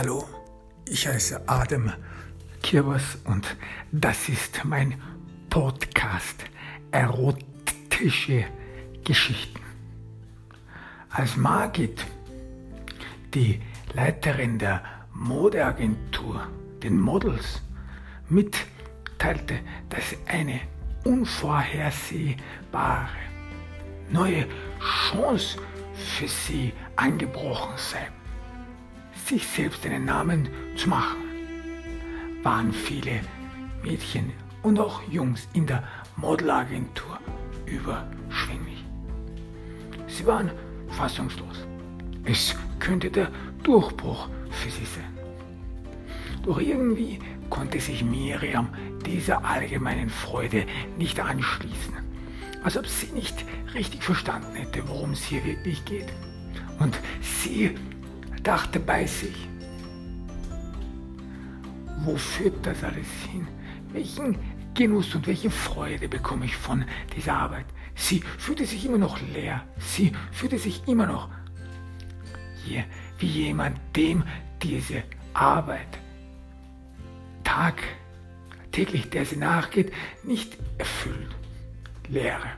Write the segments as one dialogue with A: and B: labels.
A: Hallo, ich heiße Adam Kirbers und das ist mein Podcast Erotische Geschichten. Als Margit, die Leiterin der Modeagentur, den Models, mitteilte, dass eine unvorhersehbare neue Chance für sie angebrochen sei, sich selbst einen Namen zu machen, waren viele Mädchen und auch Jungs in der Modelagentur überschwänglich. Sie waren fassungslos. Es könnte der Durchbruch für sie sein. Doch irgendwie konnte sich Miriam dieser allgemeinen Freude nicht anschließen, als ob sie nicht richtig verstanden hätte, worum es hier wirklich geht. Und sie dachte bei sich, wo führt das alles hin? Welchen Genuss und welche Freude bekomme ich von dieser Arbeit? Sie fühlte sich immer noch leer. Sie fühlte sich immer noch hier wie jemand, dem diese Arbeit Tag, täglich, der sie nachgeht, nicht erfüllt. Leere.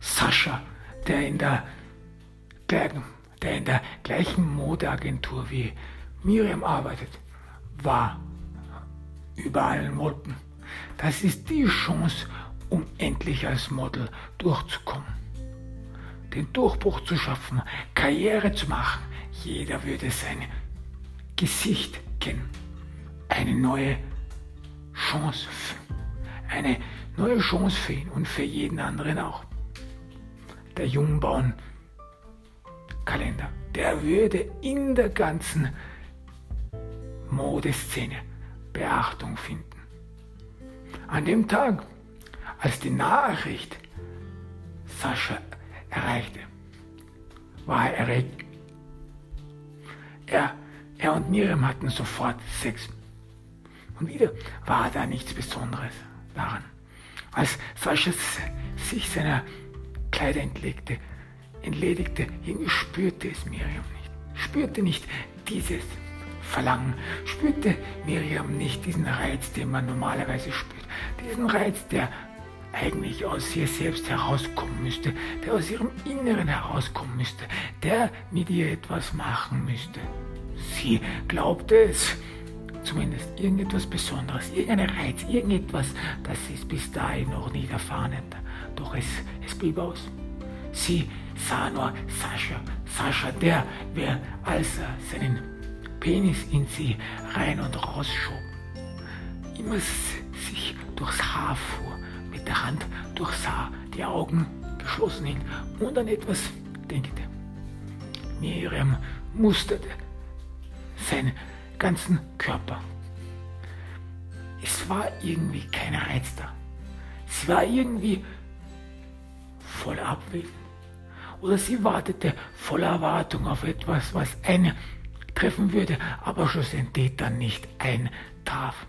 A: Sascha, der in der, der in der gleichen Modeagentur wie Miriam arbeitet, war über allen Wolken. Das ist die Chance, um endlich als Model durchzukommen. Den Durchbruch zu schaffen, Karriere zu machen. Jeder würde sein Gesicht kennen. Eine neue Chance. Eine neue Chance für ihn und für jeden anderen auch. Der Jungbauen Kalender, der würde in der ganzen Modeszene Beachtung finden. An dem Tag, als die Nachricht Sascha erreichte, war er erregt. Er, er und Miriam hatten sofort Sex. Und wieder war da nichts Besonderes daran. Als Sascha sich seiner Kleider entlegte, entledigte, irgendwie spürte es Miriam nicht. Spürte nicht dieses Verlangen, spürte Miriam nicht diesen Reiz, den man normalerweise spürt. Diesen Reiz, der eigentlich aus ihr selbst herauskommen müsste, der aus ihrem Inneren herauskommen müsste, der mit ihr etwas machen müsste. Sie glaubte es, zumindest irgendetwas Besonderes, irgendein Reiz, irgendetwas, das sie bis dahin noch nie erfahren hätte. Doch es, es blieb aus. Sie sah nur Sascha, Sascha, der, wer, als er seinen Penis in sie rein und raus schob, immer sich durchs Haar fuhr, mit der Hand durchsah, die Augen geschlossen hielt und an etwas denkte. Miriam musterte seinen ganzen Körper. Es war irgendwie kein Reiz da. Sie war irgendwie voll Abwesen. Oder sie wartete voller Erwartung auf etwas, was eine treffen würde, aber schlussendlich dann nicht eintraf.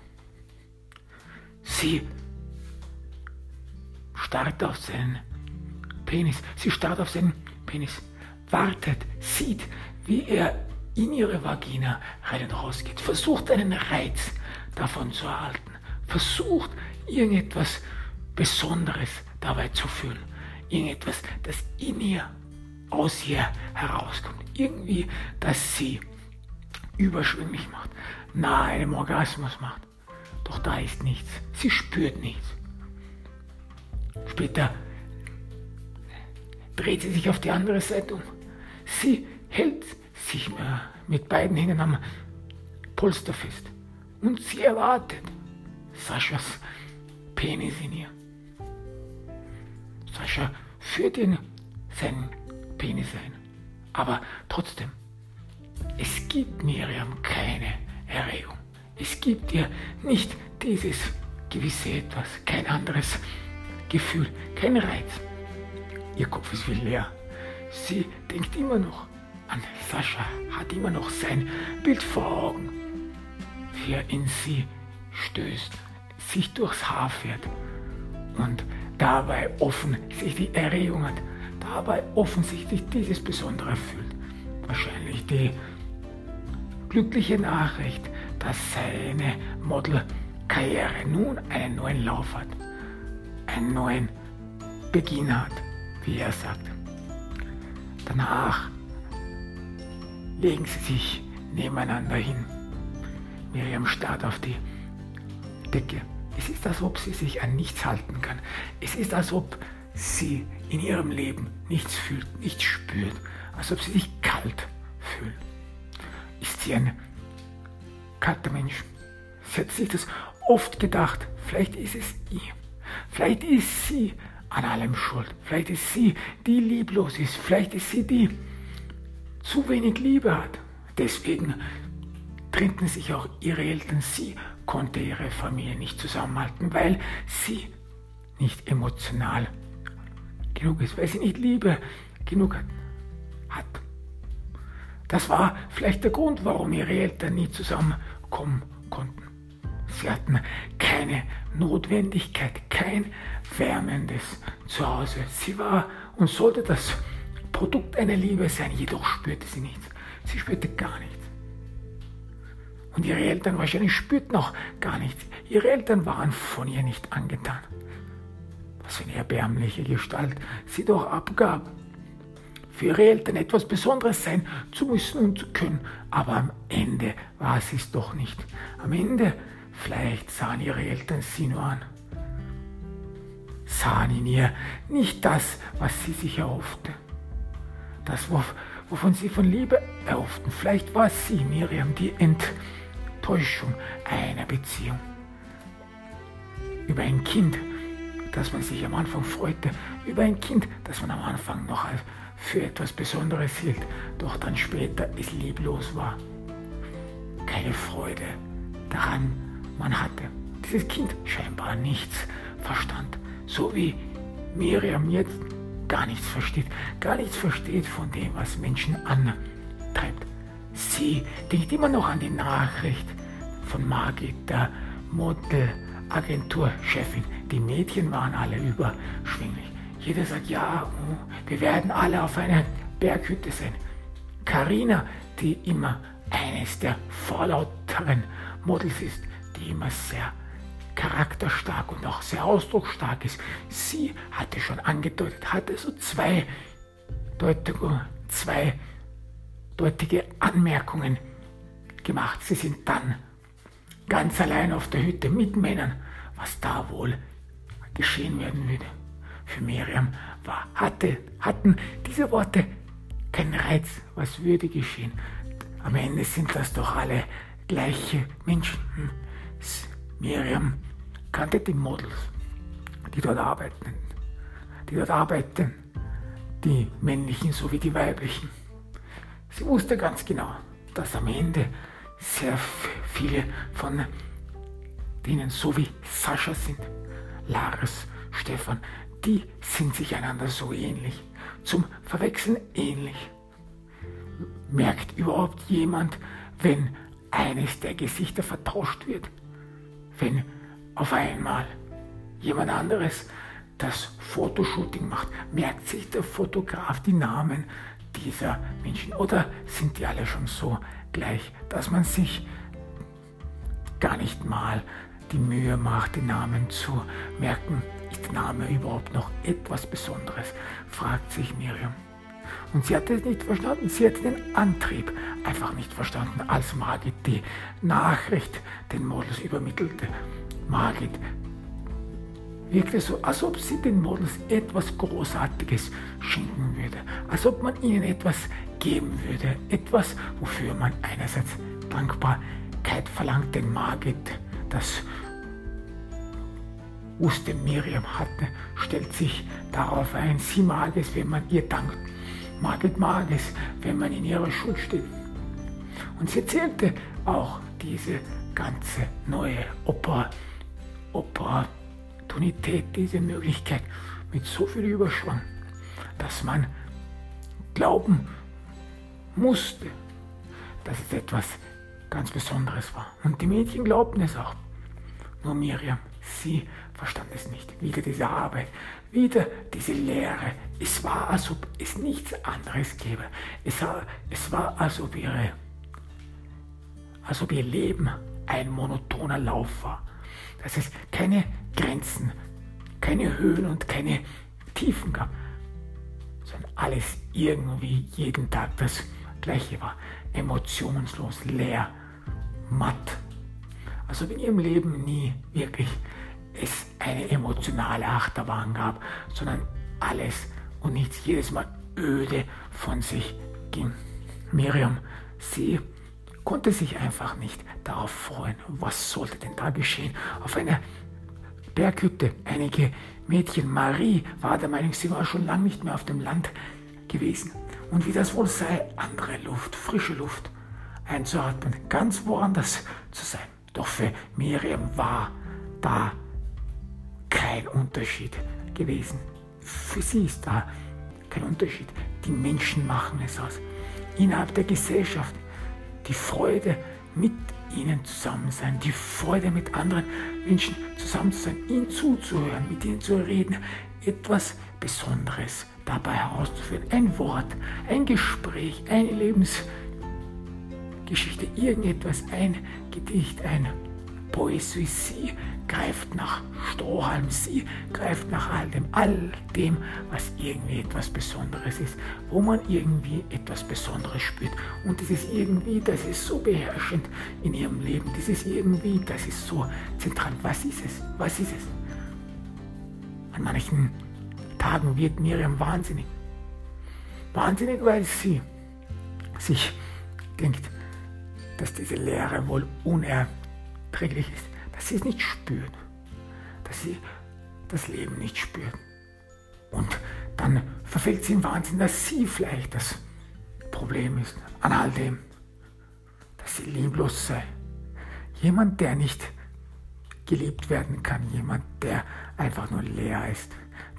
A: Sie starrt auf seinen Penis, sie starrt auf seinen Penis, wartet, sieht, wie er in ihre Vagina rein und raus geht, versucht einen Reiz davon zu erhalten, versucht irgendetwas Besonderes dabei zu fühlen, irgendetwas, das in ihr, aus ihr herauskommt, irgendwie, das sie überschwänglich macht, nahe einem Orgasmus macht. Doch da ist nichts. Sie spürt nichts. Später dreht sie sich auf die andere Seite um. Sie hält sich mit beiden Händen am Polster fest. Und sie erwartet Saschas Penis in ihr. Sascha führt ihn seinen Penis ein. Aber trotzdem, es gibt Miriam keine Erregung. Es gibt ihr nicht dieses gewisse etwas, kein anderes Gefühl, kein Reiz. Ihr Kopf ist viel leer. Sie denkt immer noch an Sascha, hat immer noch sein Bild vor Augen, wie er in sie stößt, sich durchs Haar fährt und dabei offensichtlich die Erregung hat, dabei offensichtlich dieses Besondere fühlt. Wahrscheinlich die glückliche Nachricht, dass seine Modelkarriere nun einen neuen Lauf hat, einen neuen Beginn hat, wie er sagt. Danach legen sie sich nebeneinander hin. Miriam starrt auf die Decke. Es ist, als ob sie sich an nichts halten kann. Es ist, als ob sie in ihrem Leben nichts fühlt, nichts spürt, als ob sie sich kalt fühlt. Ist sie ein kalter Mensch? Sie hat sich das oft gedacht. Vielleicht ist es ihr. Vielleicht ist sie an allem schuld. Vielleicht ist sie, die lieblos ist. Vielleicht ist sie, die zu wenig Liebe hat. Deswegen trennten sich auch ihre Eltern. Sie konnte ihre Familie nicht zusammenhalten, weil sie nicht emotional genug ist, weil sie nicht Liebe genug hat. Das war vielleicht der Grund, warum ihre Eltern nie zusammenkommen konnten. Sie hatten keine Notwendigkeit, kein wärmendes Zuhause. Sie war und sollte das Produkt einer Liebe sein, jedoch spürte sie nichts. Sie spürte gar nichts. Und ihre Eltern wahrscheinlich spürten auch gar nichts. Ihre Eltern waren von ihr nicht angetan. Was für eine erbärmliche Gestalt sie doch abgab. Für ihre Eltern etwas Besonderes sein zu müssen und zu können. Aber am Ende war sie es doch nicht. Am Ende, vielleicht sahen ihre Eltern sie nur an. Sahen in ihr nicht das, was sie sich erhoffte. Das, wovon sie von Liebe erhofften. Vielleicht war sie, Miriam, die Enttäuschung einer Beziehung. Über ein Kind, das man sich am Anfang freute, über ein Kind, das man am Anfang noch für etwas Besonderes hielt, doch dann später es lieblos war. Keine Freude daran man hatte. Dieses Kind scheinbar nichts verstand, so wie Miriam jetzt gar nichts versteht, gar nichts versteht von dem, was Menschen antreibt. Sie denkt immer noch an die Nachricht von Margit, der Modelagenturchefin. Die Mädchen waren alle überschwinglich. Jeder sagt, ja, oh, wir werden alle auf einer Berghütte sein. Karina, die immer eines der vorlauteren Models ist, die immer sehr charakterstark und auch sehr ausdrucksstark ist. Sie hatte schon angedeutet, hatte so zwei deutliche, zwei deutliche Anmerkungen gemacht. Sie sind dann ganz allein auf der Hütte mit Männern, was da wohl geschehen werden würde. Für Miriam war, hatte, hatten diese Worte keinen Reiz. Was würde geschehen? Am Ende sind das doch alle gleiche Menschen. Miriam kannte die Models, die dort arbeiten, die dort arbeiten, die männlichen sowie die weiblichen. Sie wusste ganz genau, dass am Ende sehr viele von denen so wie Sascha sind, Lars, Stefan, die sind sich einander so ähnlich, zum Verwechseln ähnlich. Merkt überhaupt jemand, wenn eines der Gesichter vertauscht wird? wenn auf einmal jemand anderes das Fotoshooting macht, merkt sich der Fotograf die Namen dieser Menschen oder sind die alle schon so gleich, dass man sich gar nicht mal die Mühe macht, die Namen zu merken. Ist der Name überhaupt noch etwas Besonderes? fragt sich Miriam. Und sie hat es nicht verstanden, sie hat den Antrieb einfach nicht verstanden, als Margit die Nachricht den Models übermittelte. Margit wirkte so, als ob sie den Models etwas Großartiges schenken würde, als ob man ihnen etwas geben würde, etwas, wofür man einerseits Dankbarkeit verlangt, denn Margit, das wusste Miriam hatte, stellt sich darauf ein, sie mag es, wenn man ihr dankt Margit mag es, wenn man in ihrer Schuld steht. Und sie erzählte auch diese ganze neue Opportunität, diese Möglichkeit mit so viel Überschwang, dass man glauben musste, dass es etwas ganz Besonderes war. Und die Mädchen glaubten es auch. Nur Miriam, sie verstand es nicht. Wieder diese Arbeit, wieder diese Leere. Es war, als ob es nichts anderes gäbe. Es war, es war als ob ihre als ob ihr Leben ein monotoner Lauf war. Dass es keine Grenzen, keine Höhen und keine Tiefen gab, sondern alles irgendwie jeden Tag das gleiche war. Emotionslos, leer, matt. Also in ihrem Leben nie wirklich es eine emotionale Achterbahn gab, sondern alles und nichts jedes Mal öde von sich ging. Miriam, sie konnte sich einfach nicht darauf freuen. Was sollte denn da geschehen? Auf einer Berghütte. Einige Mädchen, Marie, war der Meinung, sie war schon lange nicht mehr auf dem Land gewesen. Und wie das wohl sei, andere Luft, frische Luft einzuatmen, ganz woanders zu sein. Doch für Miriam war da kein Unterschied gewesen. Für sie ist da kein Unterschied. Die Menschen machen es aus. Innerhalb der Gesellschaft die Freude mit ihnen zusammen sein, die Freude mit anderen Menschen zusammen zu sein, ihnen zuzuhören, mit ihnen zu reden, etwas Besonderes dabei herauszuführen. Ein Wort, ein Gespräch, eine Lebensgeschichte, irgendetwas, ein Gedicht, ein Poesie. Sie greift nach Strohhalm, sie greift nach all dem, all dem, was irgendwie etwas Besonderes ist, wo man irgendwie etwas Besonderes spürt. Und dieses irgendwie, das ist so beherrschend in ihrem Leben, dieses irgendwie, das ist so zentral. Was ist es? Was ist es? An manchen Tagen wird Miriam wahnsinnig. Wahnsinnig, weil sie sich denkt, dass diese Lehre wohl unerträglich ist dass sie es nicht spüren, dass sie das Leben nicht spüren. Und dann verfällt sie im Wahnsinn, dass sie vielleicht das Problem ist an all dem, dass sie lieblos sei. Jemand, der nicht geliebt werden kann, jemand, der einfach nur leer ist,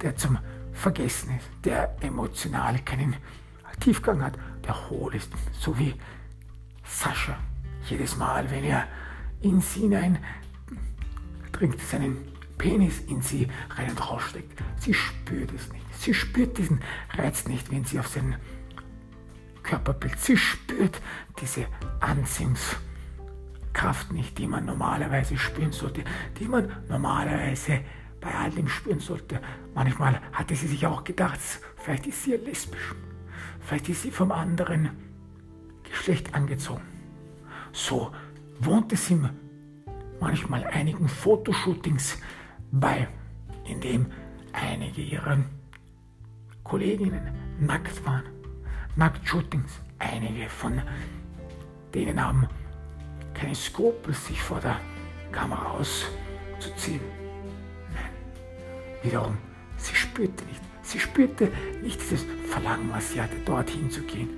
A: der zum Vergessen ist, der emotional keinen Tiefgang hat, der hohl ist, so wie Sascha. Jedes Mal, wenn er in sie hinein dringt seinen Penis in sie rein und raussteckt. Sie spürt es nicht. Sie spürt diesen Reiz nicht, wenn sie auf sein Körperbild. Sie spürt diese Anziehungskraft nicht, die man normalerweise spüren sollte, die man normalerweise bei all dem spüren sollte. Manchmal hatte sie sich auch gedacht, vielleicht ist sie ja lesbisch. Vielleicht ist sie vom anderen Geschlecht angezogen. So wohnte sie manchmal einigen Fotoshootings bei, in dem einige ihrer Kolleginnen nackt waren. Nacktshootings. Einige von denen haben keine Skrupel, sich vor der Kamera auszuziehen. Nein. Wiederum, sie spürte nicht. Sie spürte nicht dieses Verlangen, was sie hatte, dorthin zu gehen,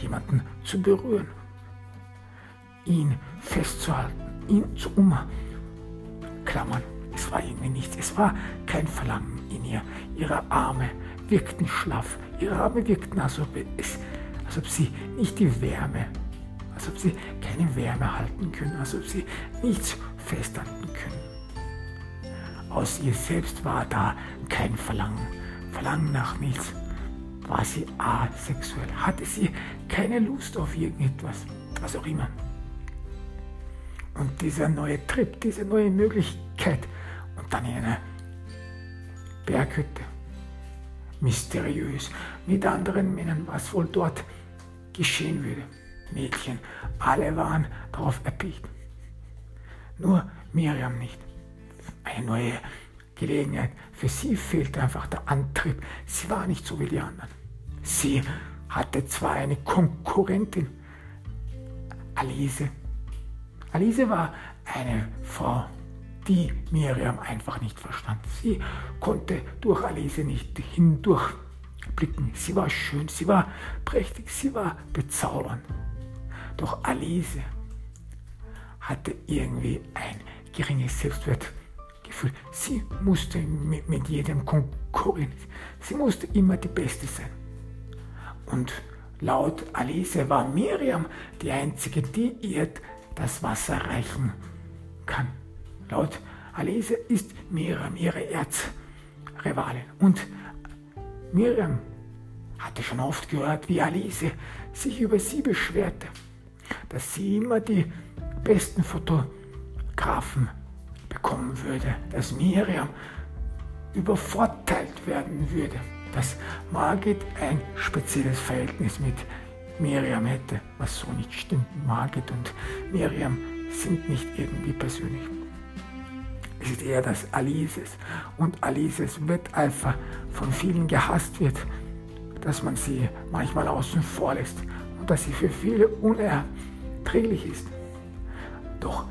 A: jemanden zu berühren, ihn festzuhalten ihn zu umklammern. Es war irgendwie nichts. Es war kein Verlangen in ihr. Ihre Arme wirkten schlaff. Ihre Arme wirkten, als ob, es, als ob sie nicht die Wärme, als ob sie keine Wärme halten können, als ob sie nichts festhalten können. Aus ihr selbst war da kein Verlangen. Verlangen nach nichts. War sie asexuell? Hatte sie keine Lust auf irgendetwas? Was auch immer. Und dieser neue Trip, diese neue Möglichkeit und dann in einer Berghütte, mysteriös, mit anderen Männern, was wohl dort geschehen würde. Mädchen, alle waren darauf erpicht. Nur Miriam nicht. Eine neue Gelegenheit. Für sie fehlte einfach der Antrieb. Sie war nicht so wie die anderen. Sie hatte zwar eine Konkurrentin, Alice, Alice war eine Frau, die Miriam einfach nicht verstand. Sie konnte durch Alice nicht hindurchblicken. Sie war schön, sie war prächtig, sie war bezaubernd. Doch Alice hatte irgendwie ein geringes Selbstwertgefühl. Sie musste mit, mit jedem konkurrieren. Sie musste immer die Beste sein. Und laut Alice war Miriam die Einzige, die ihr das Wasser reichen kann. Laut Alese ist Miriam ihre Erzrivalin. Und Miriam hatte schon oft gehört, wie Alise sich über sie beschwerte. dass sie immer die besten Fotografen bekommen würde, dass Miriam übervorteilt werden würde, dass Margit ein spezielles Verhältnis mit Miriam hätte, was so nicht stimmt. Margit und Miriam sind nicht irgendwie persönlich. Es ist eher, dass Alices und Alices Wetteifer von vielen gehasst wird, dass man sie manchmal außen vor lässt und dass sie für viele unerträglich ist. Doch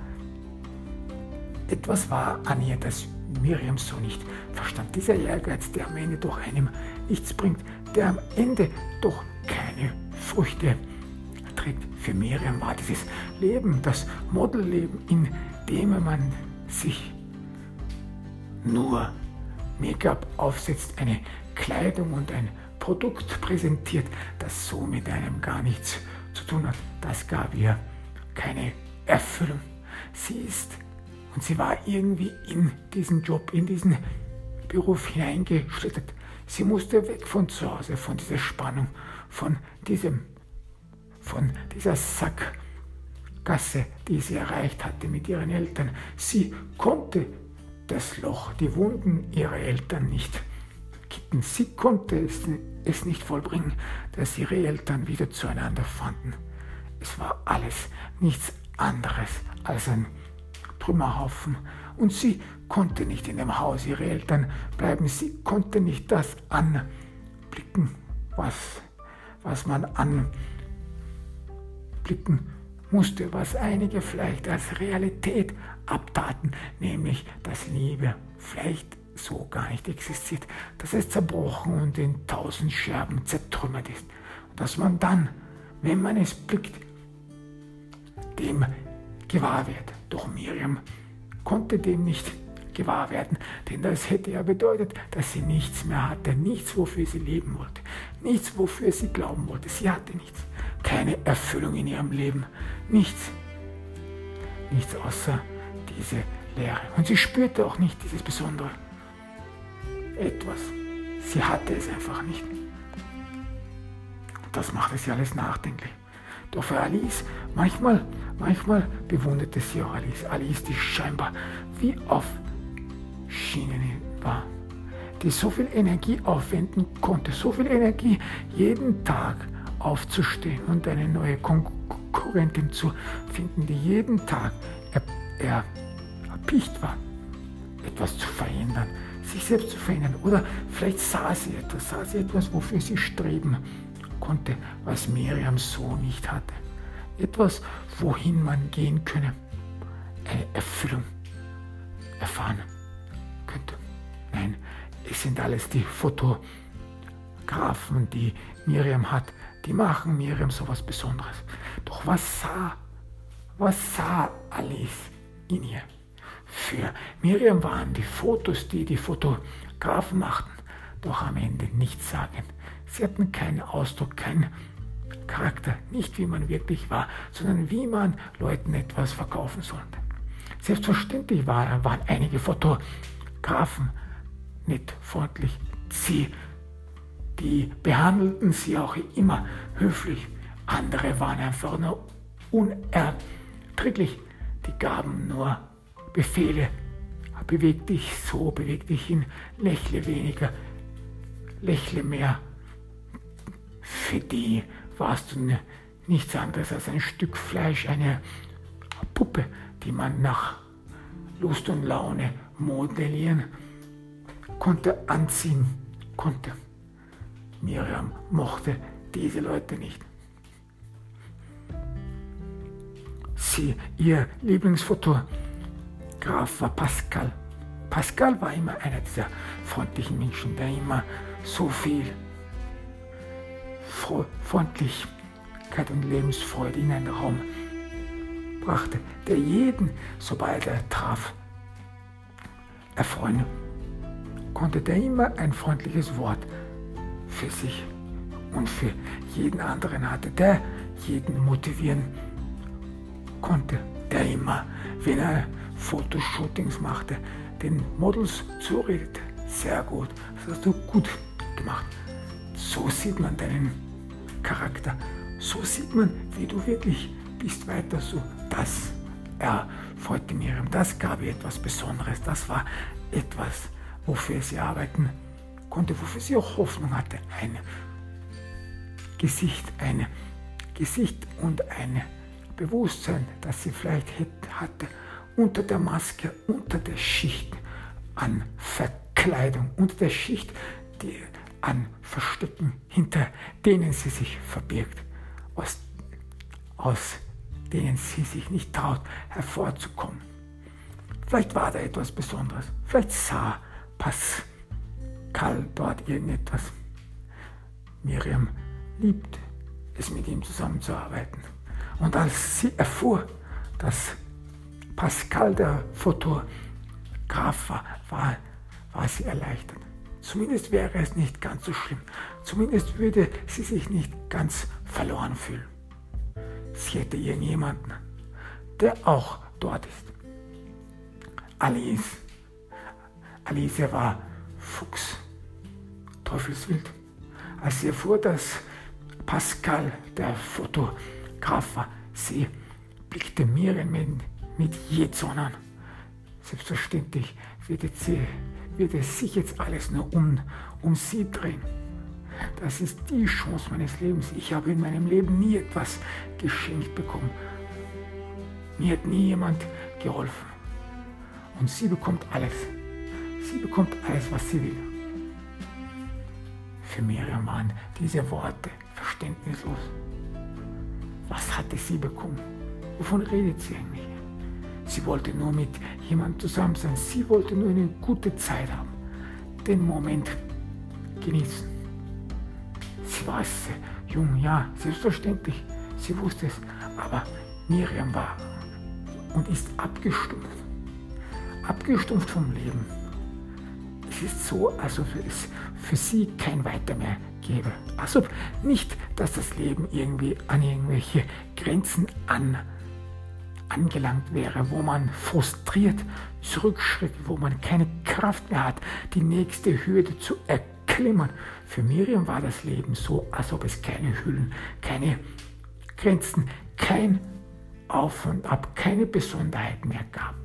A: etwas war an ihr, das Miriam so nicht verstand. Dieser Ehrgeiz, der am Ende doch einem nichts bringt, der am Ende doch keine Früchte trägt. Für Miriam war dieses Leben, das Modelleben, in dem man sich nur Make-up aufsetzt, eine Kleidung und ein Produkt präsentiert, das so mit einem gar nichts zu tun hat. Das gab ihr keine Erfüllung. Sie ist und sie war irgendwie in diesen Job, in diesen Beruf hineingeschlittert. Sie musste weg von zu Hause, von dieser Spannung, von diesem, von dieser Sackgasse, die sie erreicht hatte mit ihren Eltern. Sie konnte das Loch, die Wunden ihrer Eltern nicht kitten. Sie konnte es, es nicht vollbringen, dass ihre Eltern wieder zueinander fanden. Es war alles nichts anderes als ein Trümmerhaufen. Und sie konnte nicht in dem Haus ihrer Eltern bleiben. Sie konnte nicht das anblicken, was, was man anblicken musste, was einige vielleicht als Realität abtaten, nämlich dass Liebe vielleicht so gar nicht existiert, dass es zerbrochen und in tausend Scherben zertrümmert ist. Dass man dann, wenn man es blickt, dem gewahr wird. Doch Miriam konnte dem nicht gewahr werden, denn das hätte ja bedeutet, dass sie nichts mehr hatte, nichts, wofür sie leben wollte, nichts, wofür sie glauben wollte. Sie hatte nichts, keine Erfüllung in ihrem Leben, nichts, nichts außer diese Leere. Und sie spürte auch nicht dieses Besondere. Etwas. Sie hatte es einfach nicht. Das machte sie alles nachdenklich. Doch für Alice, manchmal, manchmal bewunderte sie auch Alice. Alice, die scheinbar wie auf Schienen war, die so viel Energie aufwenden konnte, so viel Energie jeden Tag aufzustehen und eine neue Konkurrentin zu finden, die jeden Tag er, er, erpicht war, etwas zu verändern, sich selbst zu verändern. Oder vielleicht sah sie etwas, sah sie etwas, wofür sie streben konnte, was Miriam so nicht hatte. Etwas, wohin man gehen könne, eine Erfüllung erfahren könnte. Nein, es sind alles die Fotografen, die Miriam hat, die machen Miriam so was Besonderes. Doch was sah, was sah Alice in ihr? Für Miriam waren die Fotos, die die Fotografen machten, doch am Ende nichts sagen. Sie hatten keinen Ausdruck, keinen Charakter, nicht wie man wirklich war, sondern wie man Leuten etwas verkaufen sollte. Selbstverständlich waren, waren einige Fotografen nicht freundlich. Sie, die behandelten sie auch immer höflich. Andere waren einfach nur unerträglich. Die gaben nur Befehle. Beweg dich so, beweg dich hin, lächle weniger, lächle mehr für die warst du nichts anderes als ein Stück Fleisch, eine Puppe, die man nach Lust und Laune modellieren konnte, anziehen konnte. Miriam mochte diese Leute nicht. Sie, ihr Lieblingsfotograf war Pascal. Pascal war immer einer dieser freundlichen Menschen, der immer so viel Freundlichkeit und Lebensfreude in einen Raum brachte, der jeden, sobald er traf, erfreuen konnte, der immer ein freundliches Wort für sich und für jeden anderen hatte, der jeden motivieren konnte, der immer, wenn er Fotoshootings machte, den Models zuredete. Sehr gut, das hast du gut gemacht. So sieht man deinen Charakter. So sieht man, wie du wirklich bist weiter so. Das erfreute Miriam, das gab ihr etwas Besonderes, das war etwas, wofür sie arbeiten konnte, wofür sie auch Hoffnung hatte. Ein Gesicht, ein Gesicht und ein Bewusstsein, das sie vielleicht hatte, unter der Maske, unter der Schicht an Verkleidung, unter der Schicht die, an Verstecken, hinter denen sie sich verbirgt, aus, aus denen sie sich nicht traut, hervorzukommen. Vielleicht war da etwas Besonderes, vielleicht sah Pascal dort irgendetwas. Miriam liebt es, mit ihm zusammenzuarbeiten. Und als sie erfuhr, dass Pascal der Fotograf war, war, war sie erleichtert. Zumindest wäre es nicht ganz so schlimm. Zumindest würde sie sich nicht ganz verloren fühlen. Sie hätte irgendjemanden, der auch dort ist. Alice. Alice war Fuchs, Teufelswild. Als sie erfuhr, dass Pascal der Fotograf war, sie blickte Miriam mit, mit an. Selbstverständlich wird, sie, wird es sich jetzt alles nur um, um sie drehen. Das ist die Chance meines Lebens. Ich habe in meinem Leben nie etwas geschenkt bekommen. Mir hat nie jemand geholfen. Und sie bekommt alles. Sie bekommt alles, was sie will. Für Miriam waren diese Worte verständnislos. Was hatte sie bekommen? Wovon redet sie eigentlich? Sie wollte nur mit jemandem zusammen sein. Sie wollte nur eine gute Zeit haben. Den Moment genießen. Sie war jung, ja, selbstverständlich. Sie wusste es. Aber Miriam war und ist abgestumpft. Abgestumpft vom Leben. Ist so, als ob es für sie kein Weiter mehr gäbe. Als ob nicht, dass das Leben irgendwie an irgendwelche Grenzen an angelangt wäre, wo man frustriert zurückschritt, wo man keine Kraft mehr hat, die nächste Hürde zu erklimmen. Für Miriam war das Leben so, als ob es keine Hüllen, keine Grenzen, kein Auf und Ab, keine Besonderheit mehr gab.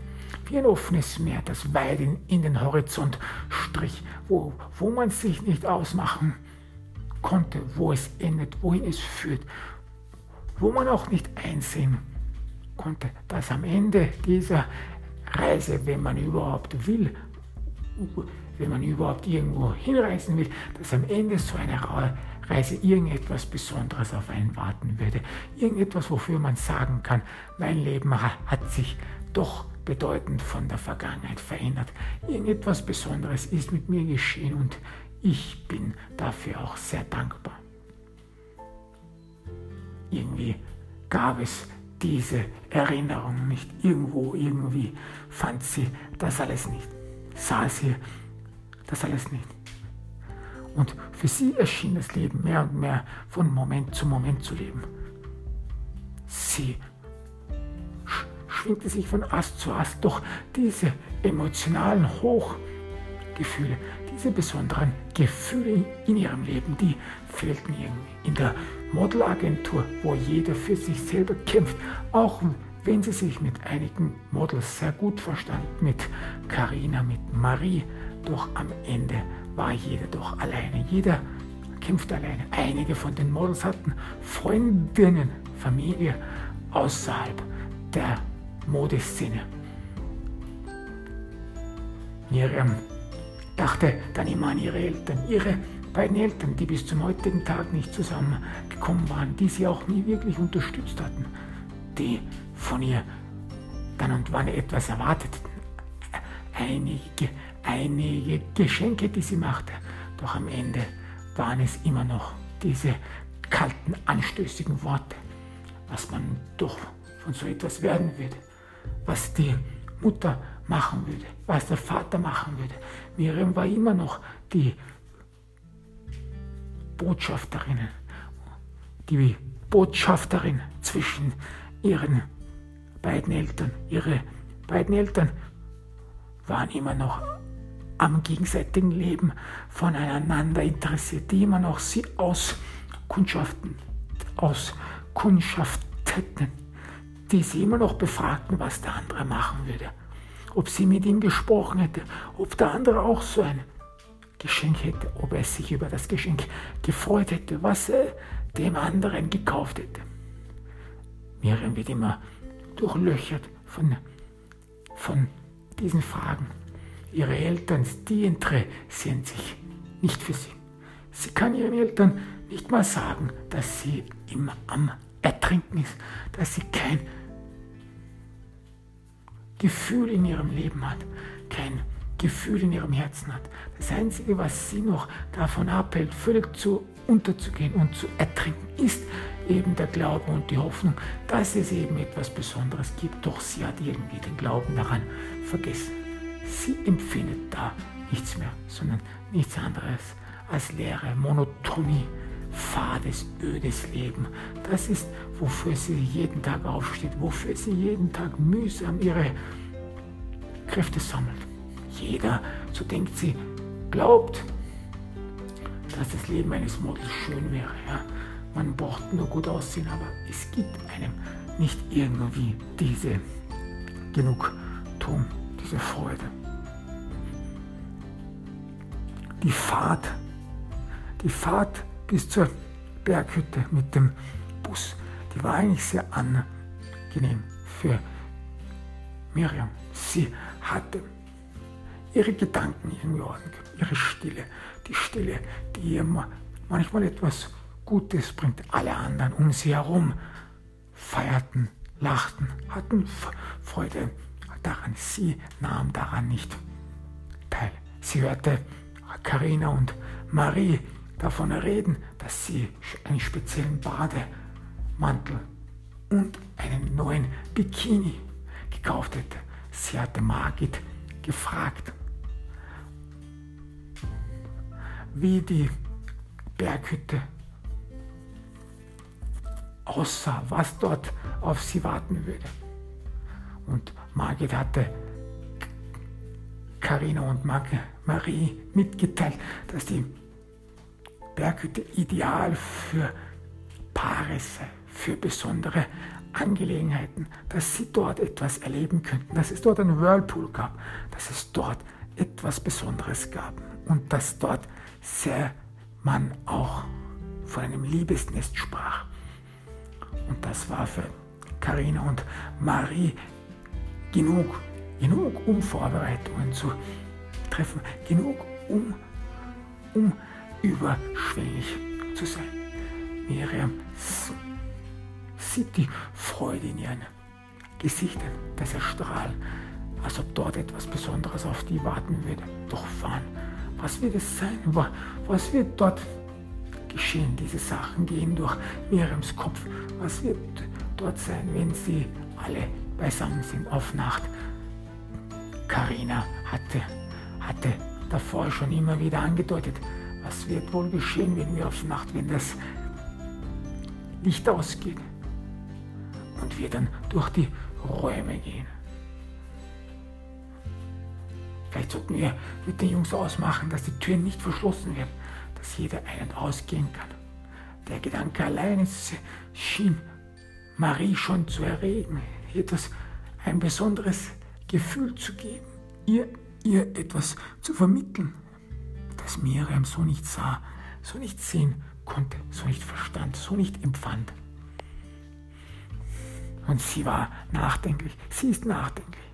A: Wie ein offenes Meer, das weit in, in den Horizont strich, wo, wo man sich nicht ausmachen konnte, wo es endet, wohin es führt, wo man auch nicht einsehen konnte dass am Ende dieser Reise, wenn man überhaupt will, wenn man überhaupt irgendwo hinreisen will, dass am Ende so eine Reise irgendetwas Besonderes auf einen warten würde. Irgendetwas, wofür man sagen kann, mein Leben hat sich doch bedeutend von der Vergangenheit verändert. Irgendetwas Besonderes ist mit mir geschehen und ich bin dafür auch sehr dankbar. Irgendwie gab es diese Erinnerung nicht. Irgendwo, irgendwie fand sie das alles nicht, sah sie das alles nicht. Und für sie erschien das Leben mehr und mehr von Moment zu Moment zu leben. Sie schwingte sich von Ast zu Ast, doch diese emotionalen Hochgefühle, diese besonderen Gefühle in ihrem Leben, die fehlten in der Modelagentur, wo jeder für sich selber kämpft, auch wenn sie sich mit einigen Models sehr gut verstand, mit Karina, mit Marie, doch am Ende war jeder doch alleine. Jeder kämpft alleine. Einige von den Models hatten Freundinnen, Familie außerhalb der Modeszene. Miriam dachte dann immer an ihre Eltern, ihre beiden Eltern, die bis zum heutigen Tag nicht zusammengekommen waren, die sie auch nie wirklich unterstützt hatten, die von ihr dann und wann etwas erwarteten. Einige, einige Geschenke, die sie machte, doch am Ende waren es immer noch diese kalten, anstößigen Worte, was man doch von so etwas werden würde, was die Mutter machen würde, was der Vater machen würde. Miriam war immer noch die Botschafterinnen, die Botschafterin zwischen ihren beiden Eltern. Ihre beiden Eltern waren immer noch am gegenseitigen Leben voneinander interessiert, die immer noch sie auskundschaften, auskundschafteten. Die sie immer noch befragten, was der andere machen würde. Ob sie mit ihm gesprochen hätte, ob der andere auch so ein Geschenk hätte, ob er sich über das Geschenk gefreut hätte, was er dem anderen gekauft hätte. Miriam wird immer durchlöchert von, von diesen Fragen. Ihre Eltern, die interessieren sich nicht für sie. Sie kann ihren Eltern nicht mal sagen, dass sie immer am Ertrinken ist, dass sie kein Gefühl in ihrem Leben hat, kein Gefühl in ihrem Herzen hat. Das Einzige, was sie noch davon abhält, völlig zu unterzugehen und zu ertrinken, ist eben der Glaube und die Hoffnung, dass es eben etwas Besonderes gibt. Doch sie hat irgendwie den Glauben daran vergessen. Sie empfindet da nichts mehr, sondern nichts anderes als Leere, Monotonie, fades, ödes Leben. Das ist, wofür sie jeden Tag aufsteht, wofür sie jeden Tag mühsam ihre Kräfte sammelt. Jeder, so denkt sie, glaubt, dass das Leben eines Models schön wäre. Ja? Man braucht nur gut aussehen, aber es gibt einem nicht irgendwie diese Genugtuung, diese Freude. Die Fahrt, die Fahrt bis zur Berghütte mit dem Bus, die war eigentlich sehr angenehm für Miriam. Sie hatte ihre Gedanken irgendwie ordnen können, ihre Stille, die Stille, die ihr manchmal etwas Gutes bringt. Alle anderen um sie herum feierten, lachten, hatten Freude daran. Sie nahm daran nicht teil. Sie hörte Karina und Marie davon reden, dass sie einen speziellen Bademantel und einen neuen Bikini gekauft hätte. Sie hatte Margit gefragt, wie die Berghütte aussah, was dort auf sie warten würde. Und Margit hatte Karina und Marie mitgeteilt, dass die Berghütte ideal für Paare sei, für besondere Angelegenheiten, dass sie dort etwas erleben könnten, dass es dort einen Whirlpool gab, dass es dort etwas Besonderes gab und dass dort sehr man auch von einem Liebesnest sprach. Und das war für Karina und Marie genug, genug um Vorbereitungen zu treffen, genug um, um überschwänglich zu sein. Miriam sieht die Freude in ihren Gesichtern, das Erstrahlen, als ob dort etwas Besonderes auf die warten würde. Doch wann? Was wird es sein? Was wird dort geschehen? Diese Sachen gehen durch Miriams Kopf. Was wird dort sein, wenn sie alle beisammen sind auf Nacht? Karina hatte, hatte davor schon immer wieder angedeutet, was wird wohl geschehen, wenn wir auf Nacht, wenn das Licht ausgeht und wir dann durch die Räume gehen. Vielleicht sollten wir mit den Jungs ausmachen, dass die Türen nicht verschlossen werden, dass jeder ein- und ausgehen kann. Der Gedanke allein schien Marie schon zu erregen, etwas, ein besonderes Gefühl zu geben, ihr, ihr etwas zu vermitteln, das Miriam so nicht sah, so nicht sehen konnte, so nicht verstand, so nicht empfand. Und sie war nachdenklich, sie ist nachdenklich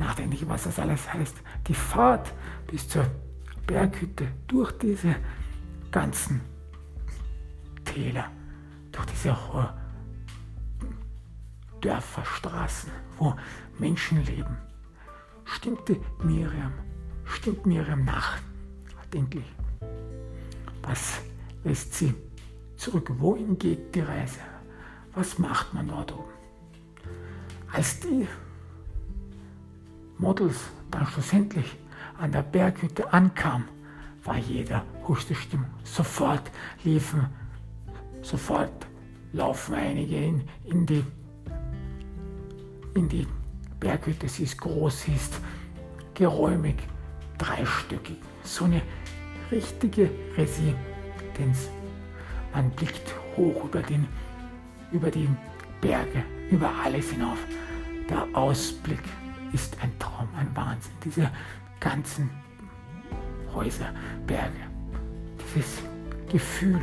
A: nachdenklich, was das alles heißt. Die Fahrt bis zur Berghütte durch diese ganzen Täler, durch diese Dörfer, Straßen, wo Menschen leben, stimmte Miriam, stimmt Miriam nachdenklich. Was lässt sie zurück? Wohin geht die Reise? Was macht man dort oben? Als die Models dann schlussendlich an der Berghütte ankam, war jeder höchste Stimmung. Sofort liefen, sofort laufen einige in, in, die, in die Berghütte. Sie ist groß, sie ist geräumig, dreistöckig. So eine richtige Residenz. Man blickt hoch über, den, über die Berge, über alles hinauf. Der Ausblick ist ein Traum, ein Wahnsinn. Diese ganzen Häuser, Berge, dieses Gefühl,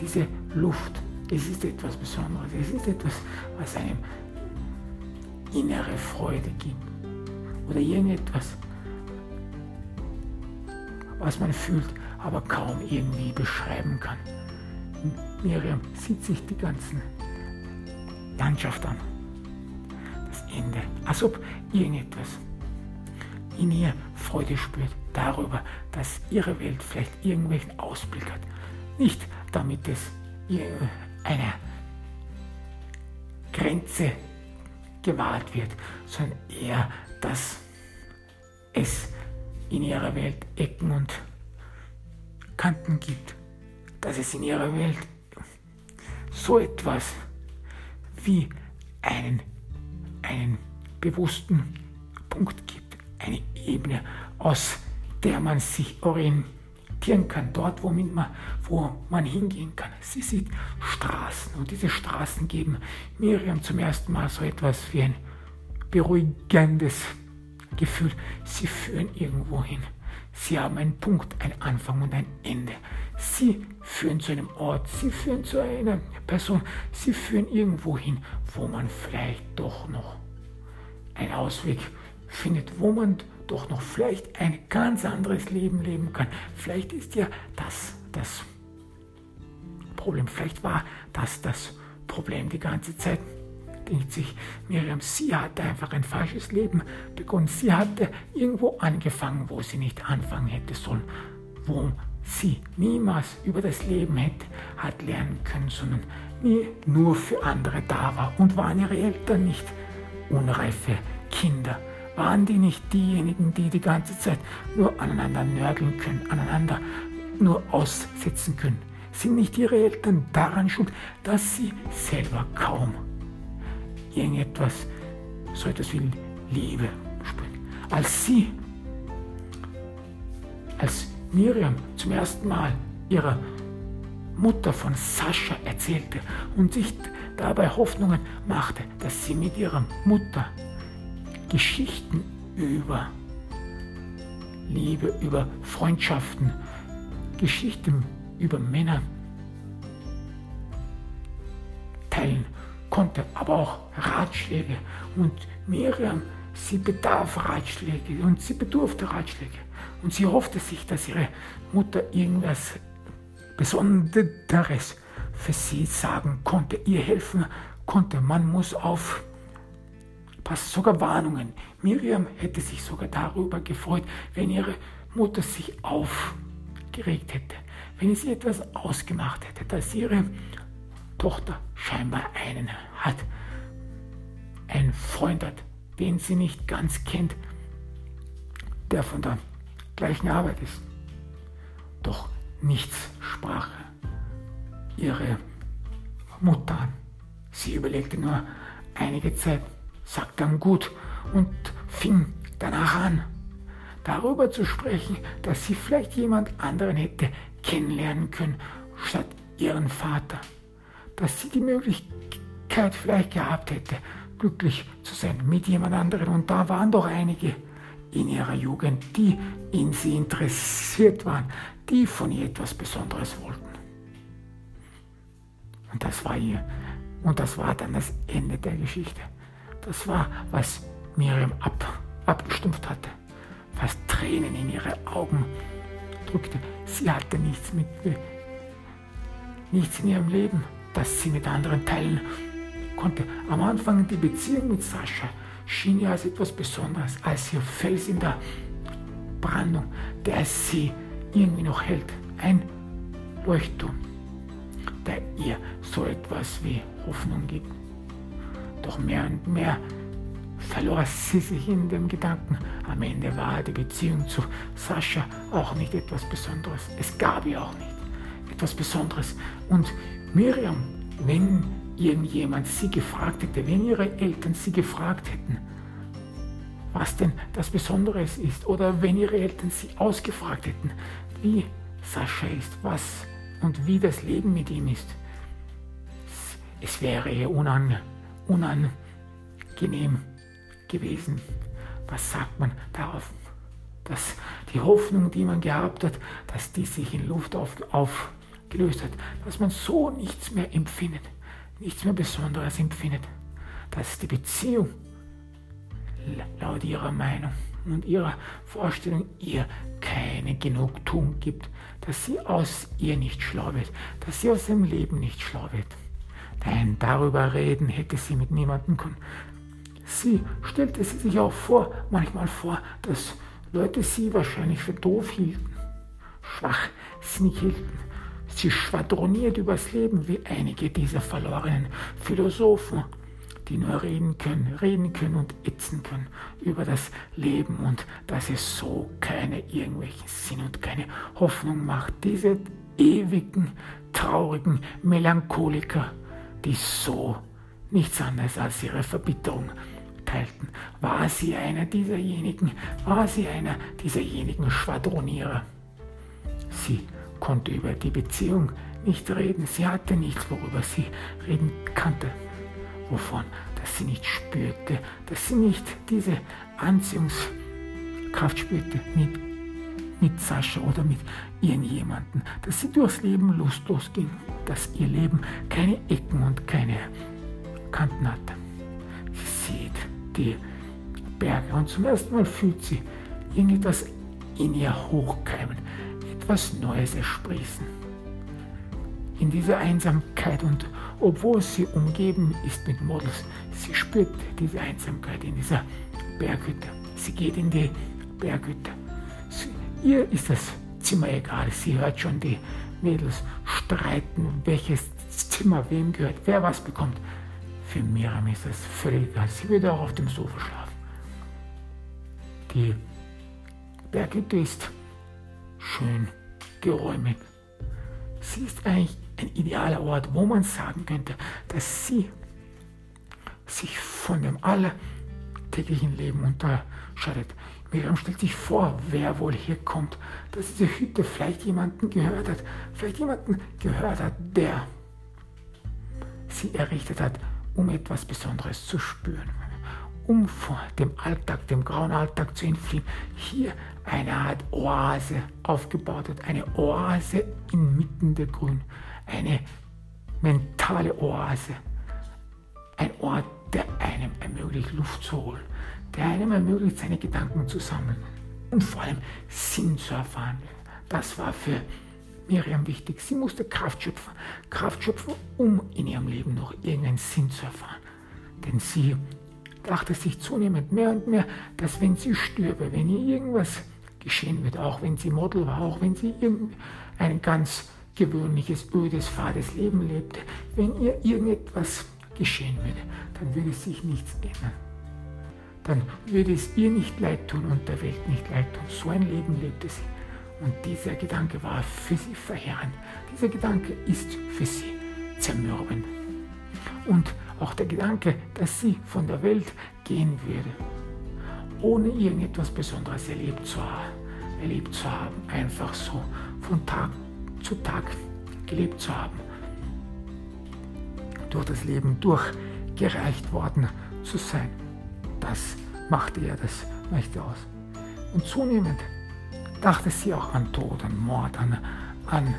A: diese Luft, es ist etwas Besonderes. Es ist etwas, was einem innere Freude gibt. Oder irgendetwas, was man fühlt, aber kaum irgendwie beschreiben kann. Miriam sieht sich die ganzen Landschaft an. Das Ende. Als ob irgendetwas in ihr Freude spürt darüber, dass ihre Welt vielleicht irgendwelchen Ausblick hat. Nicht damit es eine Grenze gewahrt wird, sondern eher, dass es in ihrer Welt Ecken und Kanten gibt, dass es in ihrer Welt so etwas wie einen, einen bewussten Punkt gibt, eine Ebene, aus der man sich orientieren kann, dort, womit man, wo man hingehen kann. Sie sieht Straßen. Und diese Straßen geben Miriam zum ersten Mal so etwas wie ein beruhigendes Gefühl. Sie führen irgendwo hin. Sie haben einen Punkt, einen Anfang und ein Ende. Sie führen zu einem Ort, sie führen zu einer Person, sie führen irgendwo hin, wo man vielleicht doch noch einen Ausweg findet, wo man doch noch vielleicht ein ganz anderes Leben leben kann. Vielleicht ist ja das das Problem, vielleicht war das das Problem die ganze Zeit denkt sich Miriam, sie hatte einfach ein falsches Leben begonnen. Sie hatte irgendwo angefangen, wo sie nicht anfangen hätte sollen, wo sie niemals über das Leben hätte hat lernen können, sondern nie nur für andere da war. Und waren ihre Eltern nicht unreife Kinder? Waren die nicht diejenigen, die die ganze Zeit nur aneinander nörgeln können, aneinander nur aussetzen können? Sind nicht ihre Eltern daran schuld, dass sie selber kaum irgendetwas, so etwas wie Liebe spüren? Als sie, als Miriam zum ersten Mal ihrer Mutter von Sascha erzählte und sich dabei Hoffnungen machte, dass sie mit ihrer Mutter Geschichten über Liebe, über Freundschaften, Geschichten über Männer teilen konnte, aber auch Ratschläge. Und Miriam, sie bedarf Ratschläge und sie bedurfte Ratschläge. Und sie hoffte sich, dass ihre Mutter irgendwas Besonderes für sie sagen konnte, ihr helfen konnte. Man muss auf passt sogar Warnungen. Miriam hätte sich sogar darüber gefreut, wenn ihre Mutter sich aufgeregt hätte, wenn sie etwas ausgemacht hätte, dass ihre Tochter scheinbar einen hat, einen Freund hat, den sie nicht ganz kennt, der von der gleichen Arbeit ist. Doch nichts sprach ihre Mutter an. Sie überlegte nur einige Zeit, sagte dann gut und fing danach an, darüber zu sprechen, dass sie vielleicht jemand anderen hätte kennenlernen können, statt ihren Vater. Dass sie die Möglichkeit vielleicht gehabt hätte, glücklich zu sein mit jemand anderen. Und da waren doch einige, in ihrer Jugend, die in sie interessiert waren, die von ihr etwas Besonderes wollten. Und das war ihr. Und das war dann das Ende der Geschichte. Das war, was Miriam ab, abgestumpft hatte, was Tränen in ihre Augen drückte. Sie hatte nichts mit nichts in ihrem Leben, das sie mit anderen teilen konnte. Am Anfang die Beziehung mit Sascha schien ihr als etwas Besonderes, als ihr Fels in der Brandung, der sie irgendwie noch hält. Ein Leuchtturm, der ihr so etwas wie Hoffnung gibt. Doch mehr und mehr verlor sie sich in dem Gedanken. Am Ende war die Beziehung zu Sascha auch nicht etwas Besonderes. Es gab ihr auch nicht etwas Besonderes. Und Miriam, wenn irgendjemand sie gefragt hätte, wenn ihre Eltern sie gefragt hätten, was denn das Besondere ist, oder wenn ihre Eltern sie ausgefragt hätten, wie Sascha ist, was und wie das Leben mit ihm ist, es wäre ihr unangenehm unangenehm gewesen. Was sagt man darauf? Dass die Hoffnung, die man gehabt hat, dass die sich in Luft auf, aufgelöst hat, dass man so nichts mehr empfindet, nichts mehr Besonderes empfindet, dass die Beziehung laut ihrer Meinung und ihrer Vorstellung ihr keine Genugtuung gibt, dass sie aus ihr nicht schlau wird, dass sie aus dem Leben nicht schlau wird. Nein, darüber reden hätte sie mit niemandem können. Sie stellte sie sich auch vor, manchmal vor, dass Leute sie wahrscheinlich für doof hielten, schwachsinnig hielten. Sie schwadroniert übers Leben wie einige dieser verlorenen Philosophen die nur reden können, reden können und ätzen können über das Leben und dass es so keine irgendwelchen Sinn und keine Hoffnung macht. Diese ewigen, traurigen Melancholiker, die so nichts anderes als ihre Verbitterung teilten. War sie einer dieserjenigen, war sie einer dieserjenigen Schwadronierer? Sie konnte über die Beziehung nicht reden, sie hatte nichts, worüber sie reden konnte. Wovon, dass sie nicht spürte, dass sie nicht diese Anziehungskraft spürte mit, mit Sascha oder mit irgendjemanden, dass sie durchs Leben lustlos ging, dass ihr Leben keine Ecken und keine Kanten hatte. Sie sieht die Berge und zum ersten Mal fühlt sie irgendetwas in ihr hochkeimen, etwas Neues ersprießen. In dieser Einsamkeit und obwohl sie umgeben ist mit Models. Sie spürt diese Einsamkeit in dieser Berghütte. Sie geht in die Berghütte. Sie, ihr ist das Zimmer egal. Sie hört schon die Mädels streiten, welches Zimmer wem gehört, wer was bekommt. Für Miriam ist das völlig egal. Sie würde auch auf dem Sofa schlafen. Die Berghütte ist schön geräumig. Sie ist eigentlich ein idealer Ort, wo man sagen könnte, dass sie sich von dem alltäglichen Leben unterscheidet. Miriam stellt sich vor, wer wohl hier kommt, dass diese Hütte vielleicht jemanden gehört hat, vielleicht jemanden gehört hat, der sie errichtet hat, um etwas Besonderes zu spüren, um vor dem Alltag, dem grauen Alltag zu entfliehen. Hier eine Art Oase aufgebaut hat, eine Oase inmitten der Grün, eine mentale Oase, ein Ort, der einem ermöglicht, Luft zu holen, der einem ermöglicht, seine Gedanken zu sammeln und vor allem Sinn zu erfahren. Das war für Miriam wichtig. Sie musste Kraft schöpfen, Kraft schöpfen, um in ihrem Leben noch irgendeinen Sinn zu erfahren. Denn sie dachte sich zunehmend mehr und mehr, dass wenn sie stürbe, wenn ihr irgendwas geschehen wird, auch wenn sie Model war, auch wenn sie ein ganz gewöhnliches, ödes, fades Leben lebte, wenn ihr irgendetwas geschehen würde, dann würde sich nichts ändern. Dann würde es ihr nicht leid tun und der Welt nicht leid tun. So ein Leben lebte sie. Und dieser Gedanke war für sie verheerend. Dieser Gedanke ist für sie zermürbend. Und auch der Gedanke, dass sie von der Welt gehen würde, ohne irgendetwas Besonderes erlebt zu haben, erlebt zu haben, einfach so von Tag zu Tag gelebt zu haben, durch das Leben durchgereicht worden zu sein. Das machte er das Rechte aus. Und zunehmend dachte sie auch an Tod, an Mord, an, an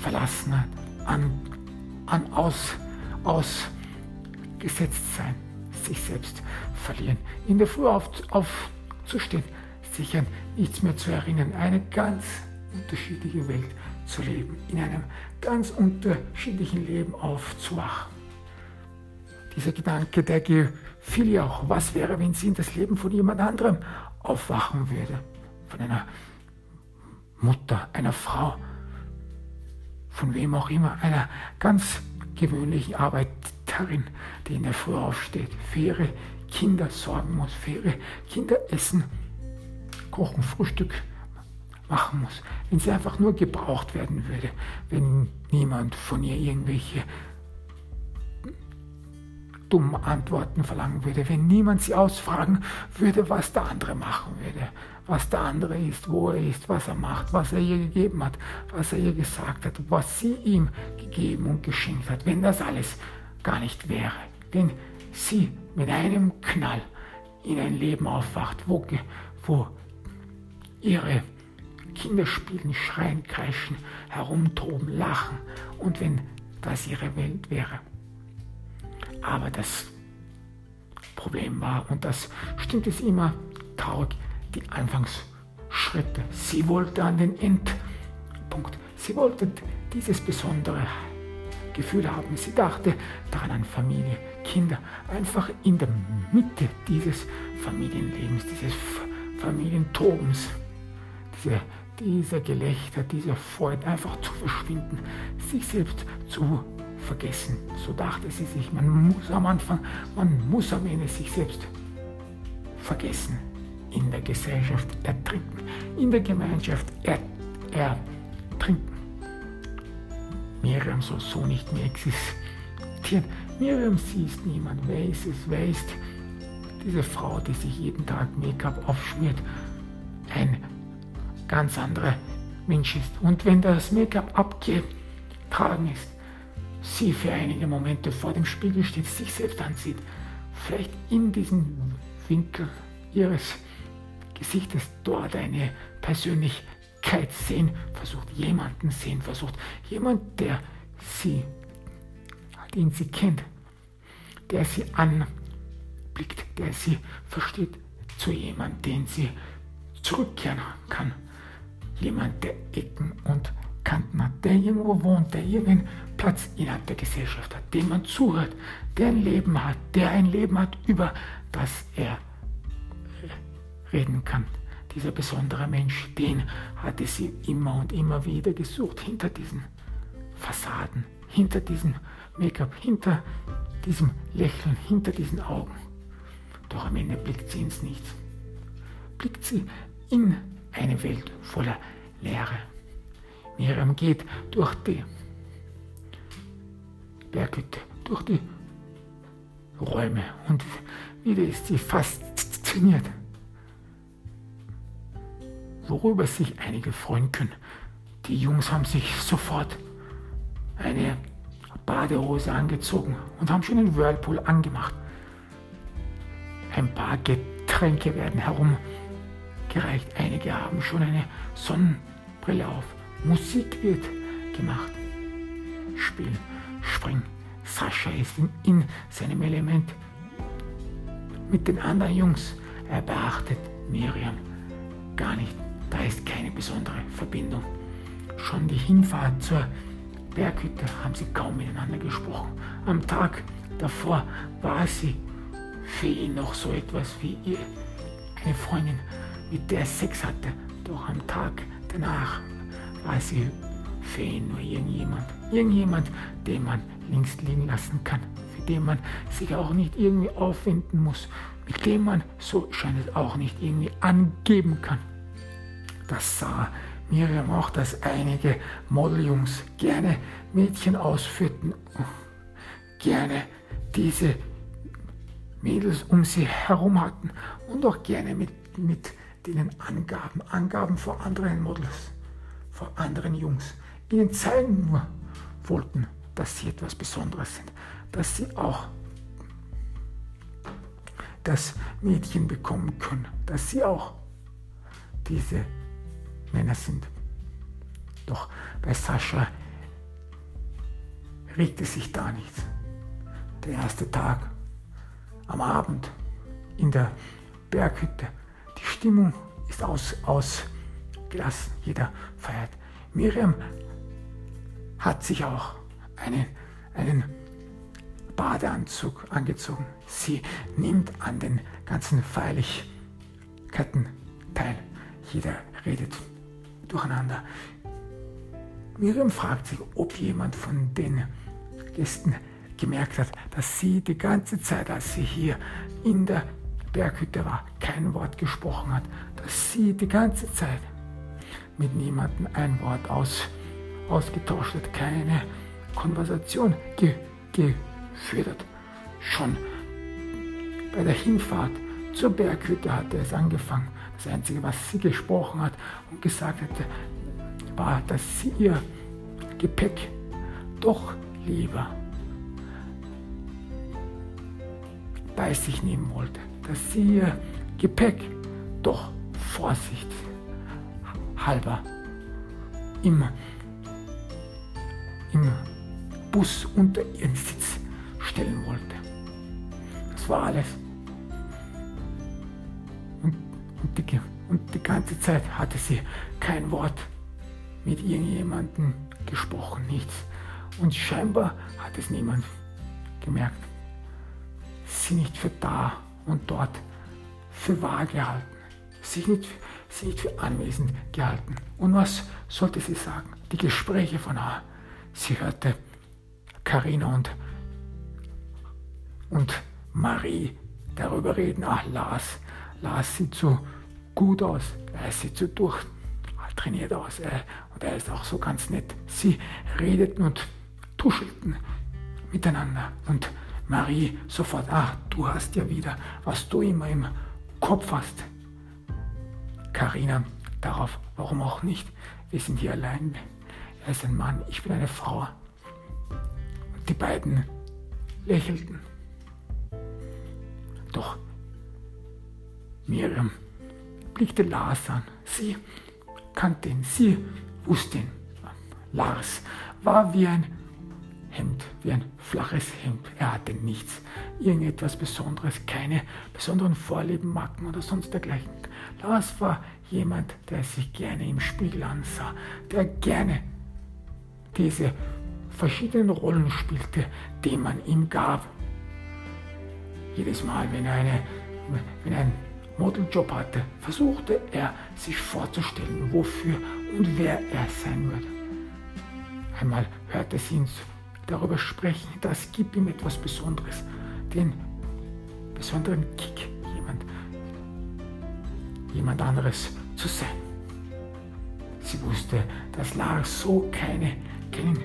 A: Verlassenheit, an, an Aus, Ausgesetztsein, sich selbst verlieren. In der Früh auf, aufzustehen, sich an nichts mehr zu erinnern, eine ganz unterschiedliche Welt zu leben, in einem ganz unterschiedlichen Leben aufzuwachen. Dieser Gedanke, der gefiel ihr auch. Was wäre, wenn sie in das Leben von jemand anderem aufwachen würde? Von einer Mutter, einer Frau, von wem auch immer, einer ganz gewöhnlichen Arbeiterin, die in der Früh aufsteht, für ihre Kinder sorgen muss, für ihre Kinder essen, kochen, Frühstück machen muss, wenn sie einfach nur gebraucht werden würde, wenn niemand von ihr irgendwelche dummen Antworten verlangen würde, wenn niemand sie ausfragen würde, was der andere machen würde, was der andere ist, wo er ist, was er macht, was er ihr gegeben hat, was er ihr gesagt hat, was sie ihm gegeben und geschenkt hat, wenn das alles gar nicht wäre, wenn sie mit einem Knall in ein Leben aufwacht, wo, wo ihre Kinder spielen, schreien, kreischen, herumtoben, lachen und wenn das ihre Welt wäre. Aber das Problem war, und das stimmt es immer traurig, die Anfangsschritte. Sie wollte an den Endpunkt. Sie wollte dieses besondere Gefühl haben. Sie dachte daran an Familie, Kinder, einfach in der Mitte dieses Familienlebens, dieses Familientobens, diese, dieser Gelächter, dieser Freude einfach zu verschwinden, sich selbst zu vergessen. So dachte sie sich, man muss am Anfang, man muss am Ende sich selbst vergessen. In der Gesellschaft ertrinken, in der Gemeinschaft ertrinken. Miriam soll so nicht mehr existieren. Miriam, sie ist niemand. Wer ist es? Wer ist diese Frau, die sich jeden Tag Make-up aufschmiert? Ein ganz anderer Mensch ist. Und wenn das Make-up abgetragen ist, sie für einige Momente vor dem Spiegel steht, sich selbst ansieht, vielleicht in diesem Winkel ihres Gesichtes dort eine Persönlichkeit sehen, versucht jemanden sehen, versucht jemand, der sie, den sie kennt, der sie anblickt, der sie versteht, zu jemandem, den sie zurückkehren kann. Jemand, der Ecken und Kanten hat, der irgendwo wohnt, der irgendeinen Platz innerhalb der Gesellschaft hat, dem man zuhört, der ein Leben hat, der ein Leben hat, über das er reden kann. Dieser besondere Mensch, den hatte sie immer und immer wieder gesucht, hinter diesen Fassaden, hinter diesem Make-up, hinter diesem Lächeln, hinter diesen Augen. Doch am Ende blickt sie ins Nichts. Blickt sie in eine Welt voller Leere. Miriam geht durch die Berghütte, durch die Räume und wieder ist sie fasziniert worüber sich einige freuen können. Die Jungs haben sich sofort eine Badehose angezogen und haben schon den Whirlpool angemacht. Ein paar Getränke werden herumgereicht. Einige haben schon eine Sonnenbrille auf. Musik wird gemacht. Spielen, springen. Sascha ist in, in seinem Element. Mit den anderen Jungs. Er beachtet Miriam gar nicht. Da ist keine besondere Verbindung. Schon die Hinfahrt zur Berghütte haben sie kaum miteinander gesprochen. Am Tag davor war sie für ihn noch so etwas wie ihr, eine Freundin, mit der er Sex hatte. Doch am Tag danach war sie für ihn nur irgendjemand. Irgendjemand, den man links liegen lassen kann, für den man sich auch nicht irgendwie aufwenden muss, mit dem man, so scheint es auch nicht irgendwie angeben kann. Das sah Miriam auch, dass einige Modeljungs gerne Mädchen ausführten, gerne diese Mädels um sie herum hatten und auch gerne mit, mit denen Angaben, Angaben vor anderen Models, vor anderen Jungs, ihnen zeigen wollten, dass sie etwas Besonderes sind, dass sie auch das Mädchen bekommen können, dass sie auch diese Männer sind. Doch bei Sascha regte sich da nichts. Der erste Tag am Abend in der Berghütte. Die Stimmung ist aus, ausgelassen. Jeder feiert. Miriam hat sich auch einen, einen Badeanzug angezogen. Sie nimmt an den ganzen Feierlichkeiten teil. Jeder redet durcheinander. Miriam fragt sich, ob jemand von den Gästen gemerkt hat, dass sie die ganze Zeit, als sie hier in der Berghütte war, kein Wort gesprochen hat, dass sie die ganze Zeit mit niemandem ein Wort aus, ausgetauscht hat, keine Konversation ge, geführt hat. Schon bei der Hinfahrt zur Berghütte hatte es angefangen. Das Einzige, was sie gesprochen hat und gesagt hatte, war, dass sie ihr Gepäck doch lieber bei sich nehmen wollte, dass sie ihr Gepäck doch Vorsicht halber im, im Bus unter ihren Sitz stellen wollte. Das war alles. Und, die, und die ganze Zeit hatte sie kein Wort mit irgendjemandem gesprochen, nichts. Und scheinbar hat es niemand gemerkt. Sie nicht für da und dort für wahr gehalten, sich nicht, sie nicht für anwesend gehalten. Und was sollte sie sagen? Die Gespräche von A. Sie hörte Karina und, und Marie darüber reden. Ach, Lars, Lars sieht so gut aus, er sieht so durchtrainiert aus er, und er ist auch so ganz nett. Sie redeten und tuschelten miteinander und Marie sofort, ach, du hast ja wieder, was du immer im Kopf hast. Karina darauf, warum auch nicht? Wir sind hier allein. Er ist ein Mann, ich bin eine Frau. Und die beiden lächelten. Doch Miriam Lars an. Sie kannte ihn, sie wusste ihn. Lars war wie ein Hemd, wie ein flaches Hemd. Er hatte nichts, irgendetwas Besonderes, keine besonderen Vorlieben, Macken oder sonst dergleichen. Lars war jemand, der sich gerne im Spiegel ansah, der gerne diese verschiedenen Rollen spielte, die man ihm gab. Jedes Mal, wenn eine, wenn einen Modeljob hatte, versuchte er sich vorzustellen, wofür und wer er sein würde. Einmal hörte sie ihn darüber sprechen, das gibt ihm etwas Besonderes, den besonderen Kick, jemand, jemand anderes zu sein. Sie wusste, dass Lars so keine, keinen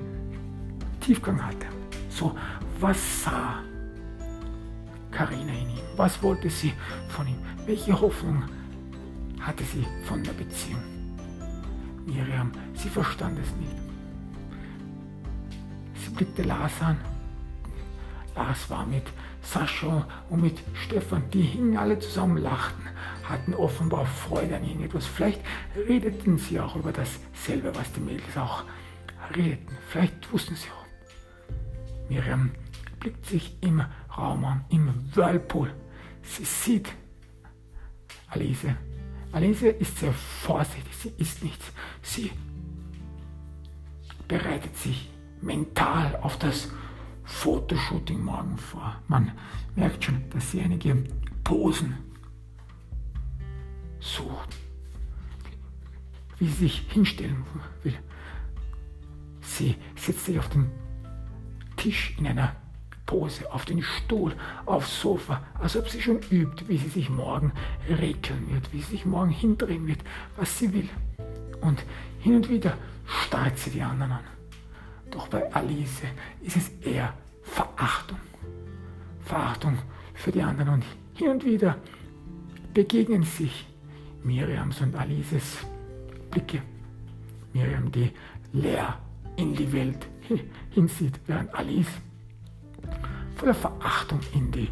A: Tiefgang hatte. So, was sah Karina in ihm? Was wollte sie von ihm? Welche Hoffnung hatte sie von der Beziehung? Miriam, sie verstand es nicht blickte Lars an. Lars war mit Sascha und mit Stefan, die hingen alle zusammen, lachten, hatten offenbar Freude an irgendetwas. Vielleicht redeten sie auch über dasselbe, was die Mädels auch redeten. Vielleicht wussten sie auch. Miriam blickt sich im Raum an, im Whirlpool. Sie sieht Alice. Alice ist sehr vorsichtig, sie isst nichts. Sie bereitet sich mental auf das Fotoshooting morgen vor. Man merkt schon, dass sie einige Posen sucht, wie sie sich hinstellen will. Sie setzt sich auf den Tisch in einer Pose, auf den Stuhl, aufs Sofa, als ob sie schon übt, wie sie sich morgen regeln wird, wie sie sich morgen hindrehen wird, was sie will. Und hin und wieder starrt sie die anderen an. Doch bei Alice ist es eher Verachtung. Verachtung für die anderen. Und hin und wieder begegnen sich Miriams und Alices Blicke. Miriam, die leer in die Welt hinsieht, während Alice voller Verachtung in die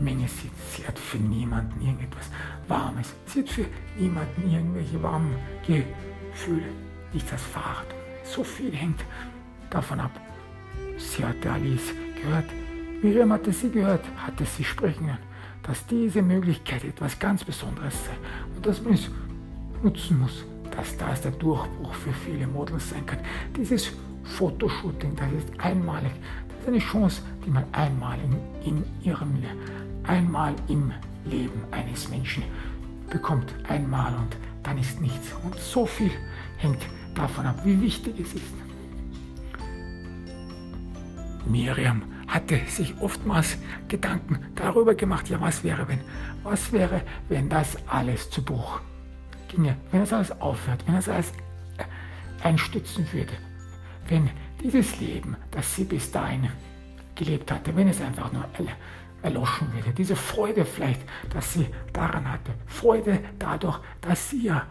A: Menge sieht. Sie hat für niemanden irgendetwas Warmes. Sie hat für niemanden irgendwelche warmen Gefühle. Nichts als Verachtung. So viel hängt davon ab. Sie hatte Alice gehört. Miriam hatte sie gehört, hatte sie sprechen hören, dass diese Möglichkeit etwas ganz Besonderes sei und dass man es nutzen muss, dass das der Durchbruch für viele Models sein kann. Dieses Fotoshooting, das ist einmalig. Eine Chance, die man einmal in, in ihrem einmal im Leben eines Menschen bekommt. Einmal und dann ist nichts. Und so viel hängt davon ab, wie wichtig es ist. Miriam hatte sich oftmals Gedanken darüber gemacht, ja, was wäre, wenn, was wäre, wenn das alles zu Bruch ginge, wenn das alles aufhört, wenn das alles einstützen würde, wenn dieses Leben, das sie bis dahin gelebt hatte, wenn es einfach nur erloschen würde, diese Freude vielleicht, dass sie daran hatte, Freude dadurch, dass sie ja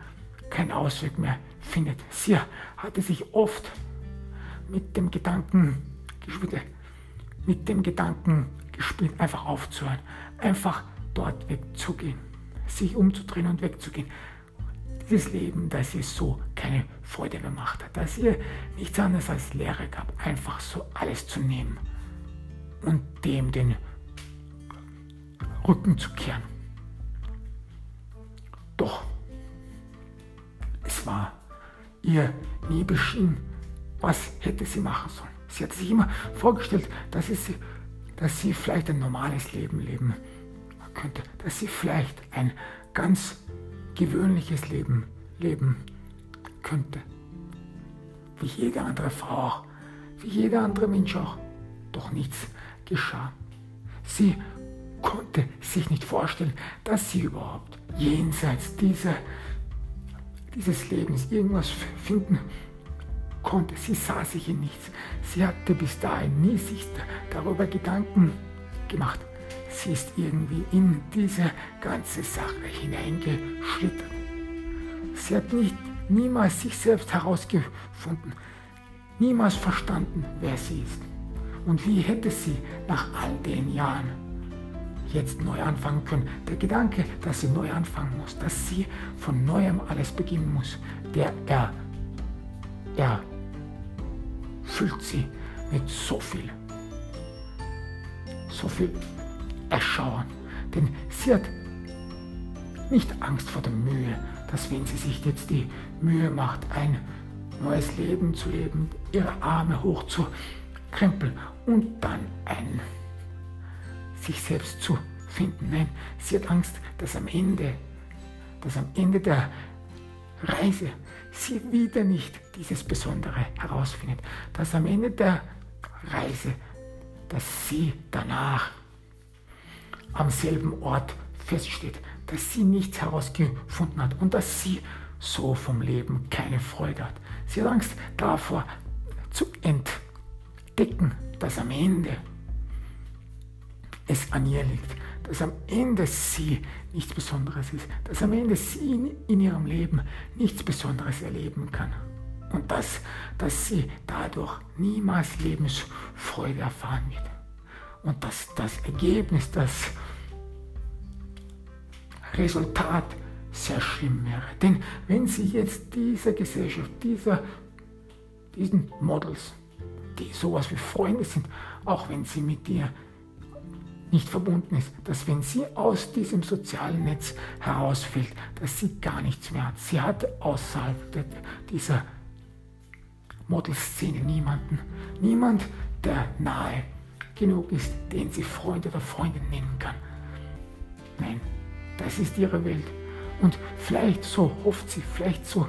A: keinen Ausweg mehr findet. Sie hatte sich oft mit dem Gedanken mit dem Gedanken Gespinst einfach aufzuhören, einfach dort wegzugehen, sich umzudrehen und wegzugehen. Dieses Leben, das ihr so keine Freude mehr macht, dass ihr nichts anderes als Lehre gab, einfach so alles zu nehmen und dem den Rücken zu kehren. Doch es war ihr nie beschieden, was hätte sie machen sollen. Sie hat sich immer vorgestellt, dass, es, dass sie vielleicht ein normales Leben leben könnte, dass sie vielleicht ein ganz gewöhnliches Leben leben könnte. Wie jede andere Frau auch, wie jeder andere Mensch auch. Doch nichts geschah. Sie konnte sich nicht vorstellen, dass sie überhaupt jenseits dieser, dieses Lebens irgendwas finden konnte. Sie sah sich in nichts. Sie hatte bis dahin nie sich darüber Gedanken gemacht. Sie ist irgendwie in diese ganze Sache hineingeschlittert. Sie hat nicht, niemals sich selbst herausgefunden, niemals verstanden, wer sie ist. Und wie hätte sie nach all den Jahren jetzt neu anfangen können? Der Gedanke, dass sie neu anfangen muss, dass sie von neuem alles beginnen muss, der er, er füllt sie mit so viel, so viel Erschauern. Denn sie hat nicht Angst vor der Mühe, dass wenn sie sich jetzt die Mühe macht, ein neues Leben zu leben, ihre Arme hoch zu krempeln und dann ein sich selbst zu finden. Nein, sie hat Angst, dass am Ende, dass am Ende der Reise sie wieder nicht dieses Besondere herausfindet, dass am Ende der Reise, dass sie danach am selben Ort feststeht, dass sie nichts herausgefunden hat und dass sie so vom Leben keine Freude hat. Sie hat Angst davor zu entdecken, dass am Ende es an ihr liegt, dass am Ende sie nichts Besonderes ist, dass am Ende sie in, in ihrem Leben nichts Besonderes erleben kann. Und dass, dass sie dadurch niemals Lebensfreude erfahren wird. Und dass das Ergebnis, das Resultat sehr schlimm wäre. Denn wenn sie jetzt dieser Gesellschaft, dieser, diesen Models, die sowas wie Freunde sind, auch wenn sie mit dir nicht verbunden ist, dass wenn sie aus diesem sozialen Netz herausfällt, dass sie gar nichts mehr hat. Sie hat außerhalb dieser Modelszene niemanden. Niemand, der nahe genug ist, den sie Freund oder Freundin nennen kann. Nein, das ist ihre Welt. Und vielleicht so hofft sie, vielleicht so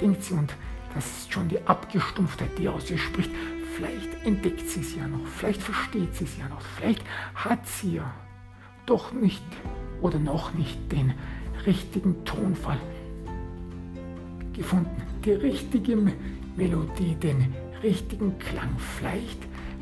A: denkt sie und das ist schon die Abgestumpftheit, die aus ihr spricht. Vielleicht entdeckt sie es ja noch, vielleicht versteht sie es ja noch, vielleicht hat sie ja doch nicht oder noch nicht den richtigen Tonfall gefunden, die richtige Melodie, den richtigen Klang. Vielleicht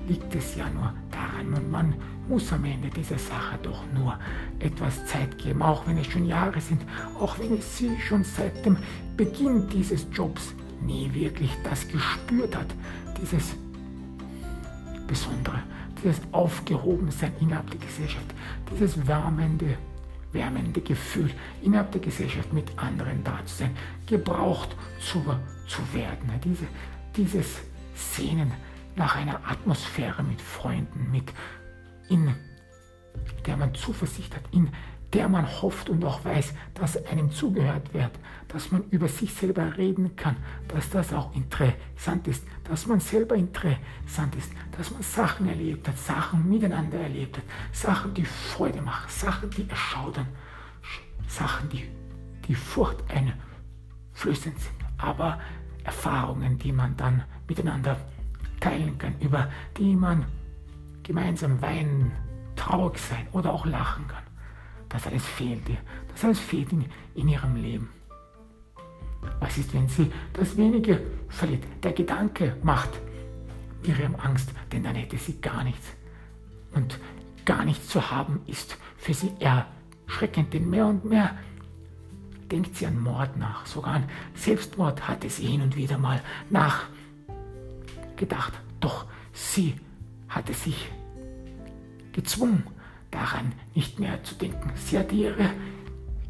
A: liegt es ja nur daran und man muss am Ende dieser Sache doch nur etwas Zeit geben, auch wenn es schon Jahre sind, auch wenn sie schon seit dem Beginn dieses Jobs nie wirklich das gespürt hat, dieses Besondere, dieses Aufgehobensein innerhalb der Gesellschaft, dieses wärmende, wärmende Gefühl innerhalb der Gesellschaft mit anderen da zu sein, gebraucht zu, zu werden. Diese, dieses Sehnen nach einer Atmosphäre mit Freunden, mit in der man Zuversicht hat, in der man hofft und auch weiß, dass einem zugehört wird, dass man über sich selber reden kann, dass das auch interessant ist, dass man selber interessant ist, dass man Sachen erlebt hat, Sachen miteinander erlebt hat, Sachen, die Freude machen, Sachen, die erschaudern, Sachen, die, die Furcht einflößend sind, aber Erfahrungen, die man dann miteinander teilen kann, über die man gemeinsam weinen, traurig sein oder auch lachen kann. Das alles fehlt ihr. Das alles fehlt in, in ihrem Leben. Was ist, wenn sie das wenige verliert? Der Gedanke macht Miriam Angst, denn dann hätte sie gar nichts. Und gar nichts zu haben ist für sie erschreckend, denn mehr und mehr denkt sie an Mord nach. Sogar an Selbstmord hatte sie hin und wieder mal nachgedacht. Doch sie hatte sich gezwungen, daran nicht mehr zu denken. Sie hat ihre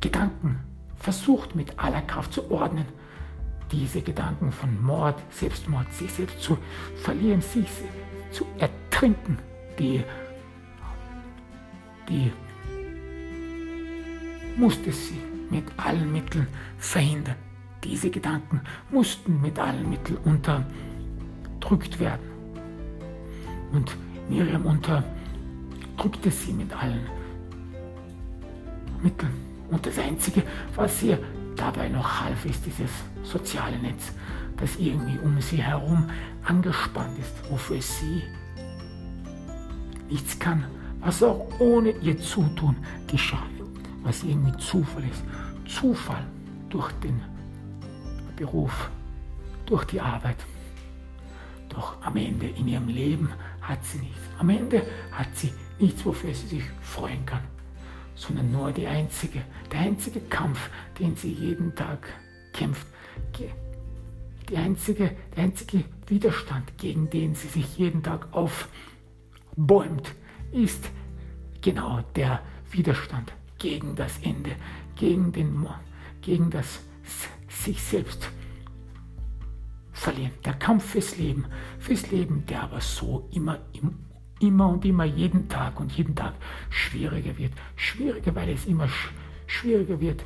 A: Gedanken versucht mit aller Kraft zu ordnen. Diese Gedanken von Mord, Selbstmord, sich selbst zu verlieren, sich zu ertrinken, die, die musste sie mit allen Mitteln verhindern. Diese Gedanken mussten mit allen Mitteln unterdrückt werden. Und Miriam unterdrückte sie mit allen Mitteln. Und das Einzige, was ihr dabei noch half, ist dieses soziale Netz, das irgendwie um sie herum angespannt ist, wofür sie nichts kann, was auch ohne ihr Zutun geschah, was irgendwie Zufall ist. Zufall durch den Beruf, durch die Arbeit. Doch am Ende in ihrem Leben hat sie nichts. Am Ende hat sie nichts, wofür sie sich freuen kann, sondern nur die einzige, der einzige Kampf, den sie jeden Tag kämpft, die einzige, der einzige Widerstand, gegen den sie sich jeden Tag aufbäumt, ist genau der Widerstand gegen das Ende, gegen, den, gegen das sich selbst verlieren. Der Kampf fürs Leben, fürs Leben, der aber so immer, immer und immer jeden Tag und jeden Tag schwieriger wird. Schwieriger, weil es immer schwieriger wird,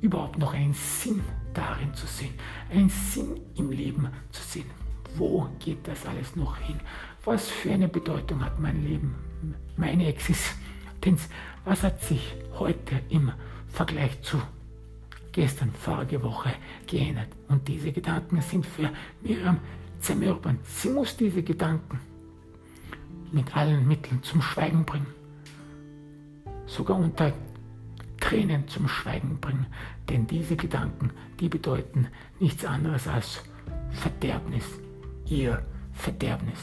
A: überhaupt noch einen Sinn darin zu sehen, einen Sinn im Leben zu sehen. Wo geht das alles noch hin? Was für eine Bedeutung hat mein Leben, meine Existenz? Was hat sich heute im Vergleich zu gestern, vorige Woche geändert. Und diese Gedanken sind für Miriam zermürben. Sie muss diese Gedanken mit allen Mitteln zum Schweigen bringen. Sogar unter Tränen zum Schweigen bringen. Denn diese Gedanken, die bedeuten nichts anderes als Verderbnis. Ihr Verderbnis.